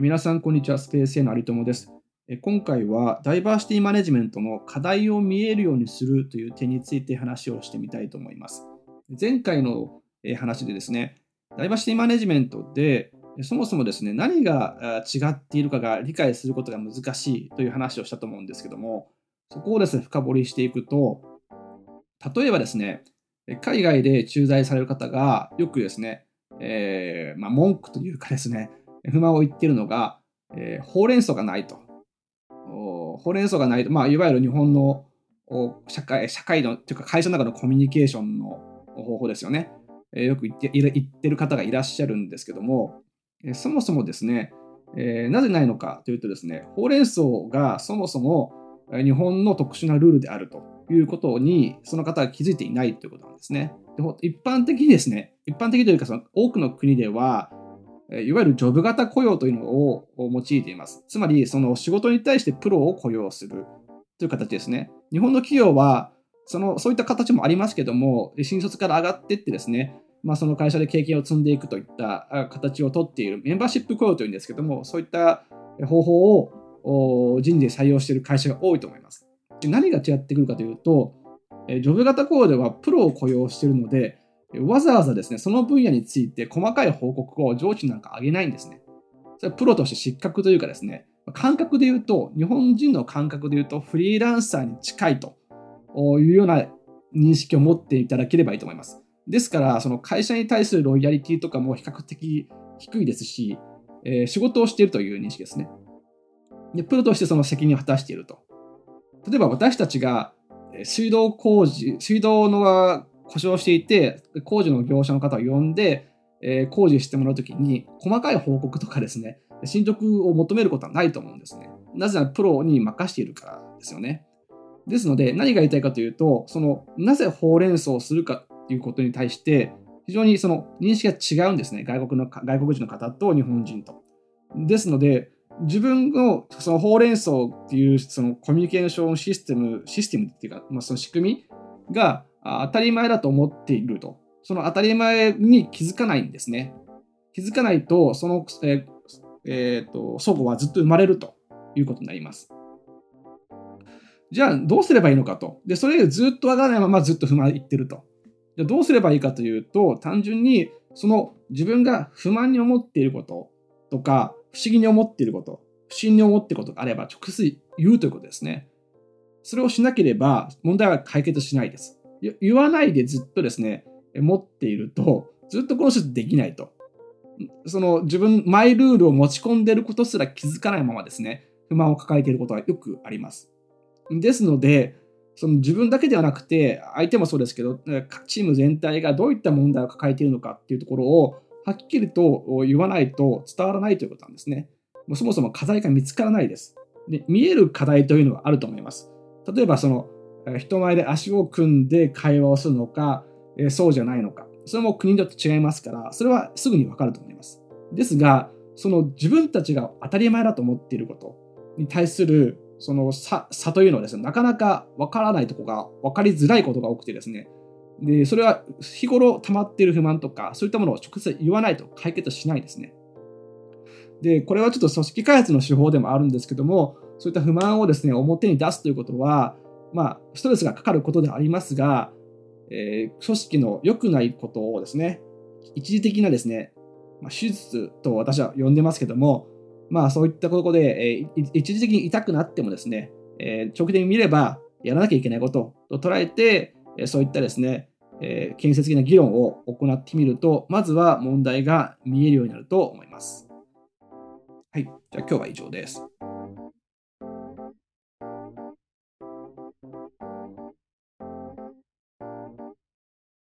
皆さん、こんにちは。スペースへの有友です。今回は、ダイバーシティマネジメントの課題を見えるようにするという点について話をしてみたいと思います。前回の話でですね、ダイバーシティマネジメントで、そもそもですね、何が違っているかが理解することが難しいという話をしたと思うんですけども、そこをですね、深掘りしていくと、例えばですね、海外で駐在される方がよくですね、えー、まあ、文句というかですね、不満を言っているのが、えー、ほうれん草がないと。ほうれん草がないと、まあ、いわゆる日本の社会社会のというか会社の中のコミュニケーションの方法ですよね。えー、よく言って言ってる方がいらっしゃるんですけども、えー、そもそもですね、えー、なぜないのかというとですね、ほうれん草がそもそも日本の特殊なルールであるということに、その方は気づいていないということなんですね。で一般的にですね、一般的というかその多くの国では、いわゆるジョブ型雇用というのを用いています。つまり、その仕事に対してプロを雇用するという形ですね。日本の企業は、そのそういった形もありますけども、新卒から上がっていってですね、まあ、その会社で経験を積んでいくといった形をとっているメンバーシップ雇用というんですけども、そういった方法を人事で採用している会社が多いと思います。何が違ってくるかというと、ジョブ型雇用ではプロを雇用しているので、わざわざですね、その分野について細かい報告を上司なんか上げないんですね。それはプロとして失格というかですね、感覚で言うと、日本人の感覚で言うと、フリーランサーに近いというような認識を持っていただければいいと思います。ですから、その会社に対するロイヤリティとかも比較的低いですし、えー、仕事をしているという認識ですね。で、プロとしてその責任を果たしていると。例えば私たちが水道工事、水道の故障していて、工事の業者の方を呼んで、えー、工事してもらうときに、細かい報告とかですね、進捗を求めることはないと思うんですね。なぜならプロに任しているからですよね。ですので、何が言いたいかというと、その、なぜほうれん草をするかということに対して、非常にその認識が違うんですね。外国の、外国人の方と日本人と。ですので、自分のそのほうれん草っていうそのコミュニケーションシステム、システムっていうか、まあ、その仕組みが当たり前だと思っていると。その当たり前に気づかないんですね。気づかないと、その、えーえーと、祖母はずっと生まれるということになります。じゃあ、どうすればいいのかと。で、それでずっとわからないままずっと不満言ってると。じゃどうすればいいかというと、単純にその自分が不満に思っていることとか、不思議に思っていること、不審に思っていることがあれば直接言うということですね。それをしなければ問題は解決しないです。言わないでずっとですね、持っていると、ずっとこの人できないと。その自分、マイルールを持ち込んでいることすら気づかないままですね、不満を抱えていることはよくあります。ですので、その自分だけではなくて、相手もそうですけど、チーム全体がどういった問題を抱えているのかっていうところを、はっきりと言わないと伝わらないということなんですね。そもそも課題が見つからないです。で見える課題というのはあると思います。例えば、その人前で足を組んで会話をするのか、えそうじゃないのか。それも国によって違いますから、それはすぐにわかると思います。ですが、その自分たちが当たり前だと思っていることに対するその差差というのはですね、なかなかわからないとこが、分かりづらいことが多くてですね、で、それは日頃溜まっている不満とか、そういったものを直接言わないと解決しないですね。で、これはちょっと組織開発の手法でもあるんですけども、そういった不満をですね、表に出すということは、まあ、ストレスがかかることでありますが、えー、組織の良くないことをですね、一時的なですね、まあ、手術と私は呼んでますけども、まあそういったことで、えー、一時的に痛くなってもですね、えー、長期的に見ればやらなきゃいけないことと捉えて、え、そういったですね、え、建設的な議論を行ってみると、まずは問題が見えるようになると思います。はい。じゃあ今日は以上です。